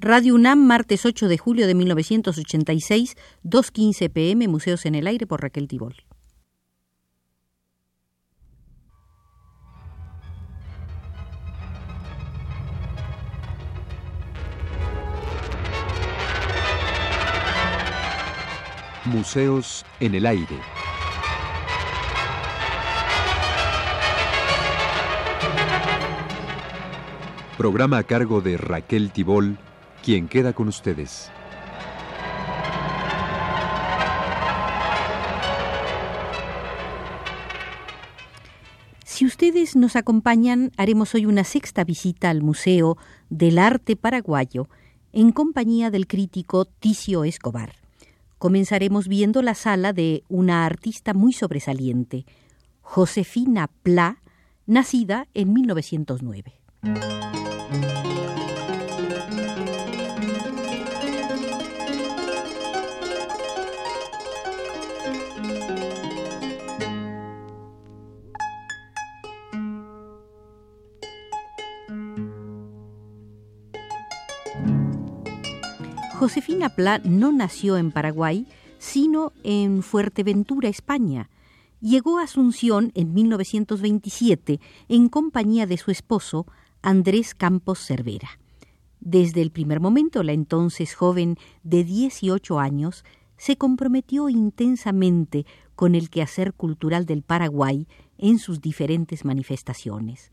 Radio UNAM, martes 8 de julio de 1986, 2.15 pm, Museos en el Aire por Raquel Tibol. Museos en el Aire. Programa a cargo de Raquel Tibol quien queda con ustedes. Si ustedes nos acompañan, haremos hoy una sexta visita al Museo del Arte Paraguayo en compañía del crítico Ticio Escobar. Comenzaremos viendo la sala de una artista muy sobresaliente, Josefina Pla, nacida en 1909. Josefina Pla no nació en Paraguay, sino en Fuerteventura, España. Llegó a Asunción en 1927 en compañía de su esposo, Andrés Campos Cervera. Desde el primer momento, la entonces joven de 18 años se comprometió intensamente con el quehacer cultural del Paraguay en sus diferentes manifestaciones.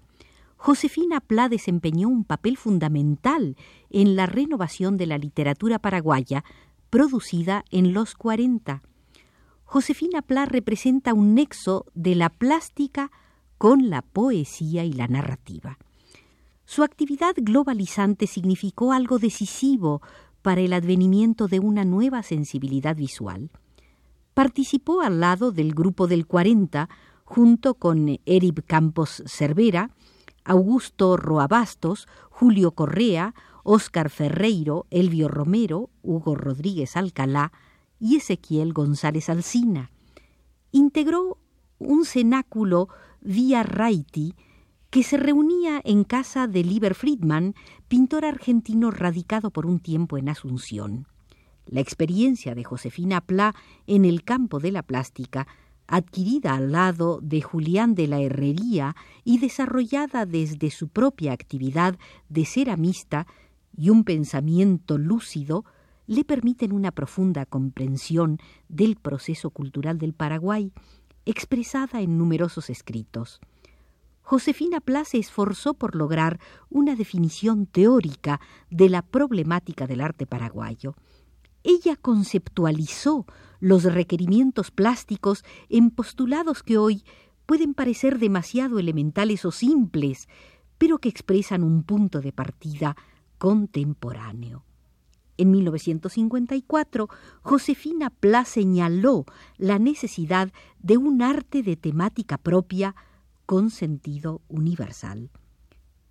Josefina Pla desempeñó un papel fundamental en la renovación de la literatura paraguaya producida en los 40. Josefina Pla representa un nexo de la plástica con la poesía y la narrativa. Su actividad globalizante significó algo decisivo para el advenimiento de una nueva sensibilidad visual. Participó al lado del grupo del 40 junto con Erib Campos Cervera, Augusto Roabastos, Julio Correa, Óscar Ferreiro, Elvio Romero, Hugo Rodríguez Alcalá y Ezequiel González Alsina. Integró un cenáculo vía Raiti que se reunía en casa de Lieber Friedman, pintor argentino radicado por un tiempo en Asunción. La experiencia de Josefina Pla en el campo de la plástica adquirida al lado de Julián de la Herrería y desarrollada desde su propia actividad de ceramista y un pensamiento lúcido, le permiten una profunda comprensión del proceso cultural del Paraguay, expresada en numerosos escritos. Josefina Pla se esforzó por lograr una definición teórica de la problemática del arte paraguayo. Ella conceptualizó los requerimientos plásticos en postulados que hoy pueden parecer demasiado elementales o simples, pero que expresan un punto de partida contemporáneo. En 1954, Josefina Pla señaló la necesidad de un arte de temática propia con sentido universal.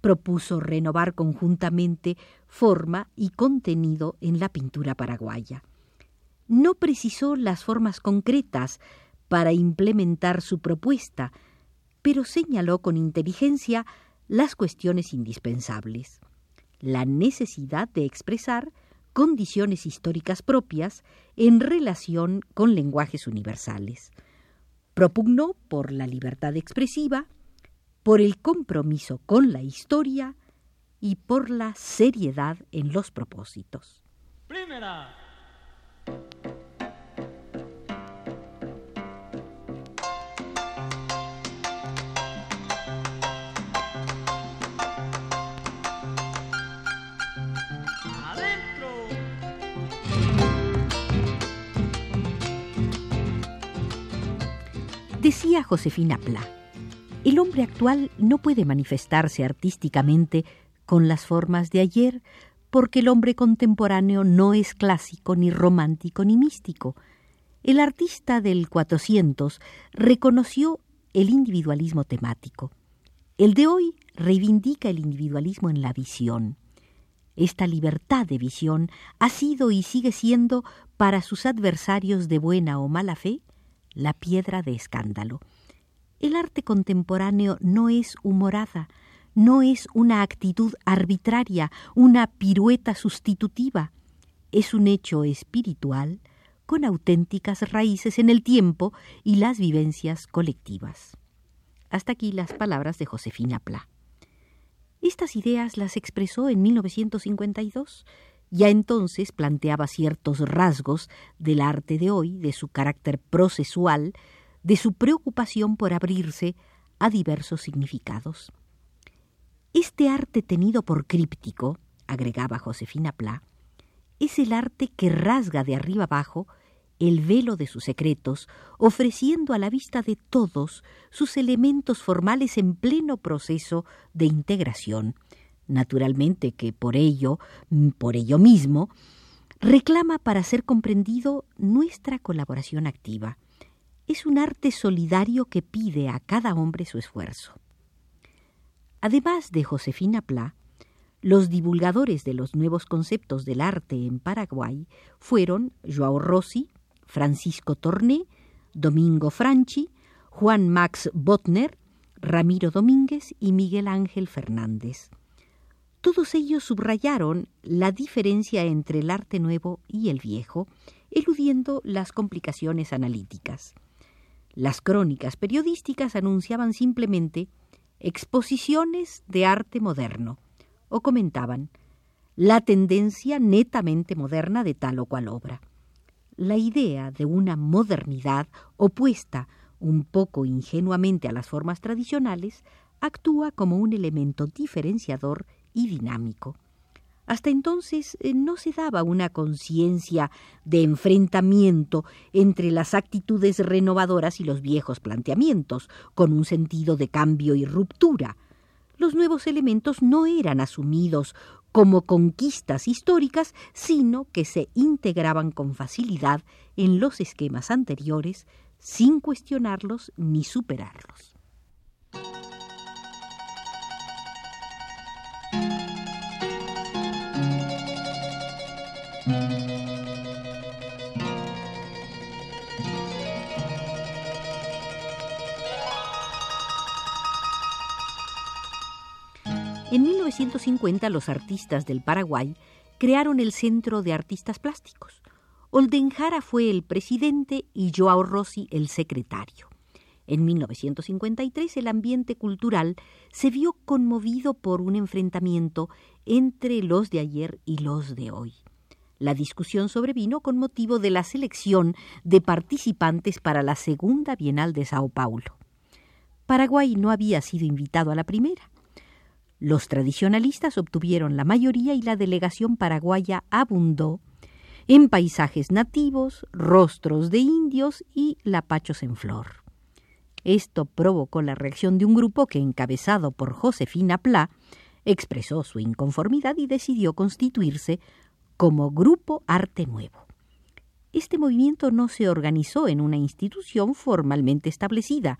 Propuso renovar conjuntamente forma y contenido en la pintura paraguaya no precisó las formas concretas para implementar su propuesta, pero señaló con inteligencia las cuestiones indispensables. La necesidad de expresar condiciones históricas propias en relación con lenguajes universales. Propugnó por la libertad expresiva, por el compromiso con la historia y por la seriedad en los propósitos. Primera. Decía Josefina Pla, el hombre actual no puede manifestarse artísticamente con las formas de ayer, porque el hombre contemporáneo no es clásico, ni romántico, ni místico. El artista del 400 reconoció el individualismo temático. El de hoy reivindica el individualismo en la visión. Esta libertad de visión ha sido y sigue siendo para sus adversarios de buena o mala fe la piedra de escándalo. El arte contemporáneo no es humorada, no es una actitud arbitraria, una pirueta sustitutiva, es un hecho espiritual con auténticas raíces en el tiempo y las vivencias colectivas. Hasta aquí las palabras de Josefina Pla. Estas ideas las expresó en 1952. Ya entonces planteaba ciertos rasgos del arte de hoy, de su carácter procesual, de su preocupación por abrirse a diversos significados. Este arte tenido por críptico, agregaba Josefina Pla, es el arte que rasga de arriba abajo el velo de sus secretos, ofreciendo a la vista de todos sus elementos formales en pleno proceso de integración. Naturalmente que por ello, por ello mismo, reclama para ser comprendido nuestra colaboración activa. Es un arte solidario que pide a cada hombre su esfuerzo. Además de Josefina Pla, los divulgadores de los nuevos conceptos del arte en Paraguay fueron Joao Rossi, Francisco Torné, Domingo Franchi, Juan Max Botner, Ramiro Domínguez y Miguel Ángel Fernández. Todos ellos subrayaron la diferencia entre el arte nuevo y el viejo, eludiendo las complicaciones analíticas. Las crónicas periodísticas anunciaban simplemente exposiciones de arte moderno o comentaban la tendencia netamente moderna de tal o cual obra la idea de una modernidad opuesta un poco ingenuamente a las formas tradicionales actúa como un elemento diferenciador y dinámico. Hasta entonces eh, no se daba una conciencia de enfrentamiento entre las actitudes renovadoras y los viejos planteamientos, con un sentido de cambio y ruptura. Los nuevos elementos no eran asumidos como conquistas históricas, sino que se integraban con facilidad en los esquemas anteriores sin cuestionarlos ni superarlos. En 1950 los artistas del Paraguay crearon el Centro de Artistas Plásticos. Oldenjara fue el presidente y Joao Rossi el secretario. En 1953 el ambiente cultural se vio conmovido por un enfrentamiento entre los de ayer y los de hoy. La discusión sobrevino con motivo de la selección de participantes para la segunda Bienal de Sao Paulo. Paraguay no había sido invitado a la primera. Los tradicionalistas obtuvieron la mayoría y la delegación paraguaya abundó en paisajes nativos, rostros de indios y lapachos en flor. Esto provocó la reacción de un grupo que, encabezado por Josefina Pla, expresó su inconformidad y decidió constituirse como Grupo Arte Nuevo. Este movimiento no se organizó en una institución formalmente establecida,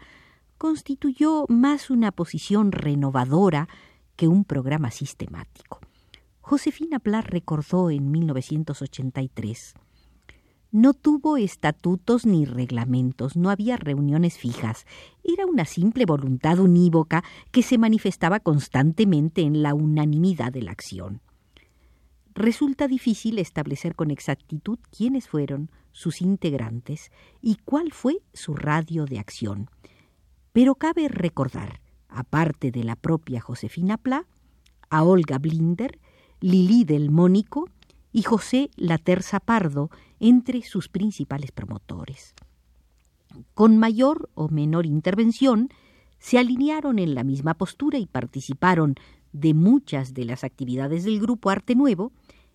constituyó más una posición renovadora que un programa sistemático. Josefina Pla recordó en 1983 no tuvo estatutos ni reglamentos, no había reuniones fijas. Era una simple voluntad unívoca que se manifestaba constantemente en la unanimidad de la acción. Resulta difícil establecer con exactitud quiénes fueron sus integrantes y cuál fue su radio de acción. Pero cabe recordar aparte de la propia Josefina Pla, a Olga Blinder, Lili del Mónico y José Laterza Pardo entre sus principales promotores. Con mayor o menor intervención, se alinearon en la misma postura y participaron de muchas de las actividades del grupo Arte Nuevo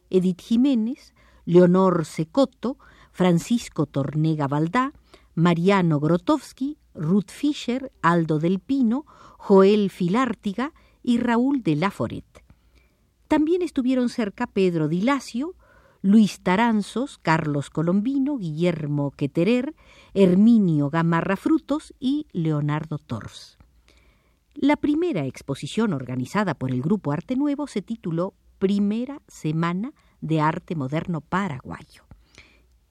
Edith Jiménez, Leonor Secoto, Francisco Tornega Valdá, Mariano Grotowski, Ruth Fischer, Aldo del Pino, Joel Filártiga y Raúl de Laforet. También estuvieron cerca Pedro Dilacio, Luis Taranzos, Carlos Colombino, Guillermo Queterer, Herminio Gamarra Frutos y Leonardo Tors. La primera exposición organizada por el Grupo Arte Nuevo se tituló Primera Semana de Arte Moderno Paraguayo.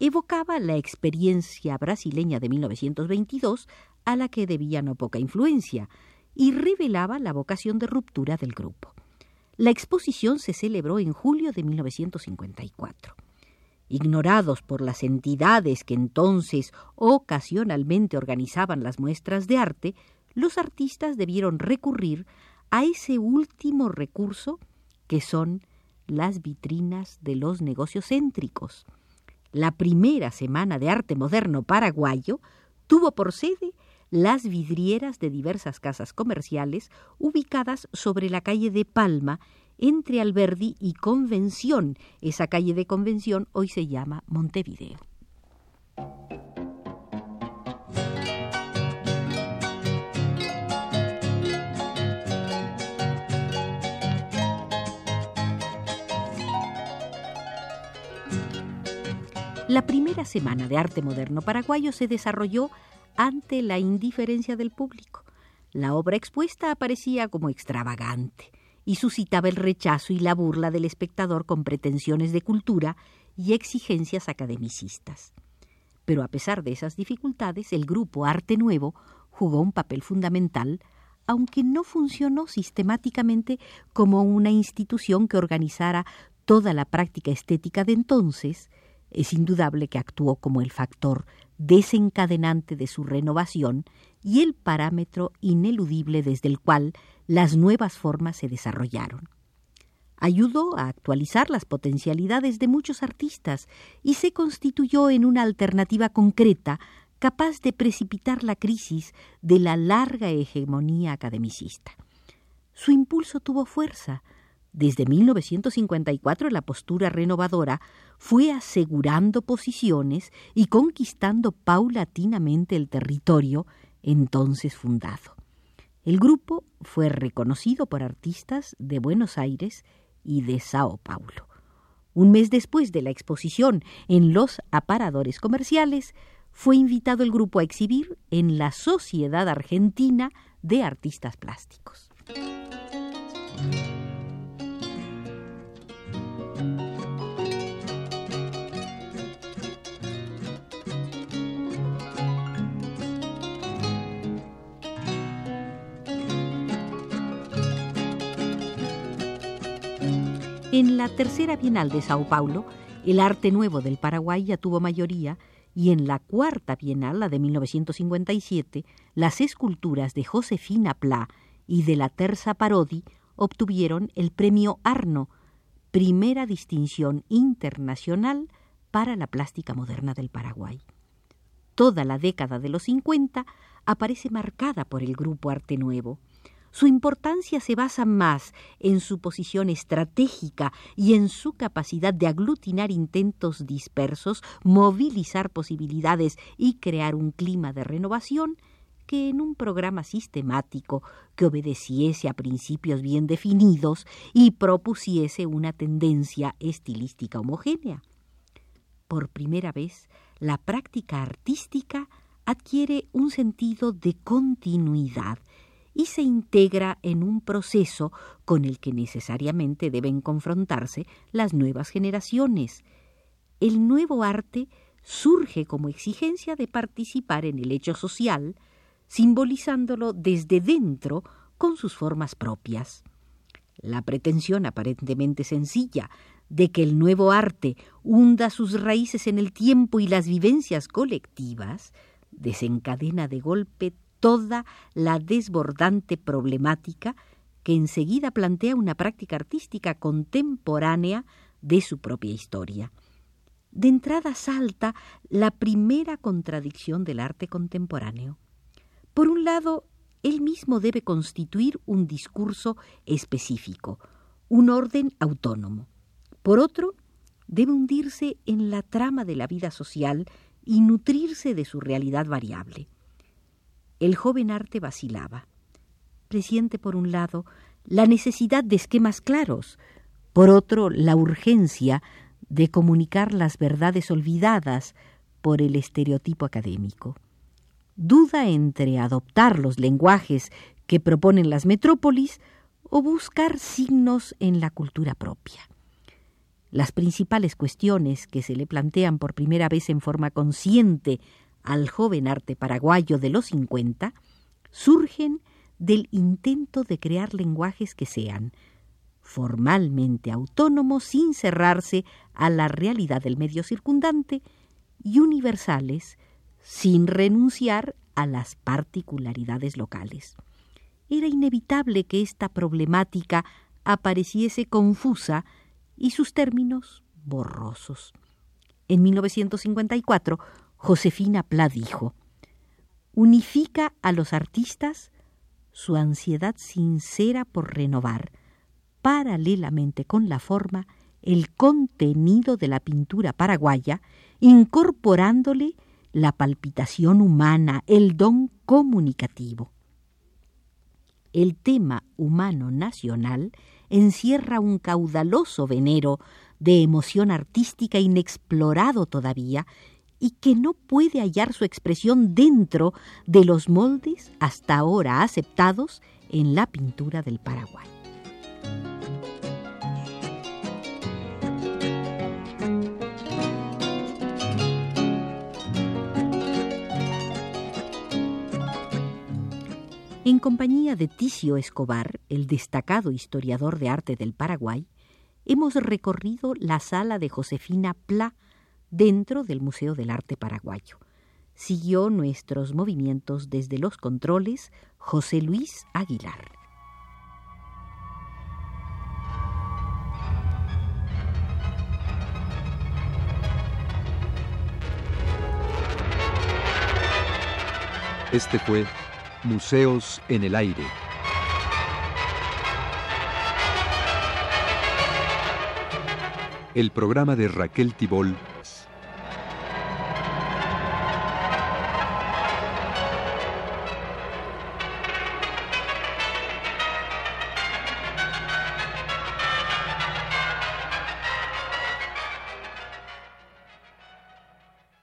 Evocaba la experiencia brasileña de 1922 a la que debía no poca influencia, y revelaba la vocación de ruptura del grupo. La exposición se celebró en julio de 1954. Ignorados por las entidades que entonces ocasionalmente organizaban las muestras de arte, los artistas debieron recurrir a ese último recurso que son las vitrinas de los negocios céntricos. La primera semana de arte moderno paraguayo tuvo por sede las vidrieras de diversas casas comerciales ubicadas sobre la calle de Palma, entre Alberdi y Convención. Esa calle de Convención hoy se llama Montevideo. La primera semana de arte moderno paraguayo se desarrolló ante la indiferencia del público. La obra expuesta aparecía como extravagante y suscitaba el rechazo y la burla del espectador con pretensiones de cultura y exigencias academicistas. Pero a pesar de esas dificultades, el grupo Arte Nuevo jugó un papel fundamental, aunque no funcionó sistemáticamente como una institución que organizara toda la práctica estética de entonces, es indudable que actuó como el factor desencadenante de su renovación y el parámetro ineludible desde el cual las nuevas formas se desarrollaron. Ayudó a actualizar las potencialidades de muchos artistas y se constituyó en una alternativa concreta capaz de precipitar la crisis de la larga hegemonía academicista. Su impulso tuvo fuerza, desde 1954 la postura renovadora fue asegurando posiciones y conquistando paulatinamente el territorio entonces fundado. El grupo fue reconocido por artistas de Buenos Aires y de Sao Paulo. Un mes después de la exposición en los aparadores comerciales, fue invitado el grupo a exhibir en la Sociedad Argentina de Artistas Plásticos. En la tercera Bienal de Sao Paulo, el arte nuevo del Paraguay ya tuvo mayoría y en la cuarta Bienal, la de 1957, las esculturas de Josefina Pla y de la Terza Parodi obtuvieron el premio Arno, primera distinción internacional para la plástica moderna del Paraguay. Toda la década de los 50 aparece marcada por el grupo Arte Nuevo. Su importancia se basa más en su posición estratégica y en su capacidad de aglutinar intentos dispersos, movilizar posibilidades y crear un clima de renovación que en un programa sistemático que obedeciese a principios bien definidos y propusiese una tendencia estilística homogénea. Por primera vez, la práctica artística adquiere un sentido de continuidad y se integra en un proceso con el que necesariamente deben confrontarse las nuevas generaciones. El nuevo arte surge como exigencia de participar en el hecho social, simbolizándolo desde dentro con sus formas propias. La pretensión aparentemente sencilla de que el nuevo arte hunda sus raíces en el tiempo y las vivencias colectivas desencadena de golpe toda la desbordante problemática que enseguida plantea una práctica artística contemporánea de su propia historia. De entrada salta la primera contradicción del arte contemporáneo. Por un lado, él mismo debe constituir un discurso específico, un orden autónomo. Por otro, debe hundirse en la trama de la vida social y nutrirse de su realidad variable. El joven arte vacilaba. Presiente por un lado la necesidad de esquemas claros, por otro la urgencia de comunicar las verdades olvidadas por el estereotipo académico. Duda entre adoptar los lenguajes que proponen las metrópolis o buscar signos en la cultura propia. Las principales cuestiones que se le plantean por primera vez en forma consciente al joven arte paraguayo de los 50 surgen del intento de crear lenguajes que sean formalmente autónomos sin cerrarse a la realidad del medio circundante y universales sin renunciar a las particularidades locales. Era inevitable que esta problemática apareciese confusa y sus términos borrosos. En 1954, Josefina Pla dijo, unifica a los artistas su ansiedad sincera por renovar, paralelamente con la forma, el contenido de la pintura paraguaya, incorporándole la palpitación humana, el don comunicativo. El tema humano nacional encierra un caudaloso venero de emoción artística inexplorado todavía y que no puede hallar su expresión dentro de los moldes hasta ahora aceptados en la pintura del Paraguay. En compañía de Ticio Escobar, el destacado historiador de arte del Paraguay, hemos recorrido la sala de Josefina Pla dentro del Museo del Arte Paraguayo. Siguió nuestros movimientos desde los controles José Luis Aguilar. Este fue Museos en el Aire. El programa de Raquel Tibol